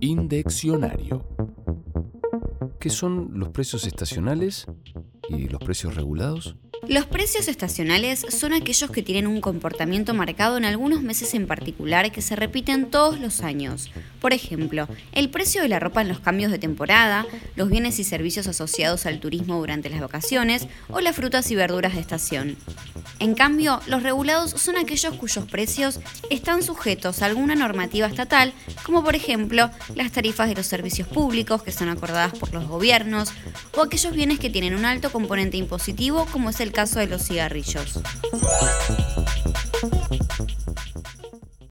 Indeccionario. ¿Qué son los precios estacionales y los precios regulados? Los precios estacionales son aquellos que tienen un comportamiento marcado en algunos meses en particular que se repiten todos los años. Por ejemplo, el precio de la ropa en los cambios de temporada, los bienes y servicios asociados al turismo durante las vacaciones o las frutas y verduras de estación. En cambio, los regulados son aquellos cuyos precios están sujetos a alguna normativa estatal, como por ejemplo las tarifas de los servicios públicos que son acordadas por los gobiernos, o aquellos bienes que tienen un alto componente impositivo, como es el caso de los cigarrillos.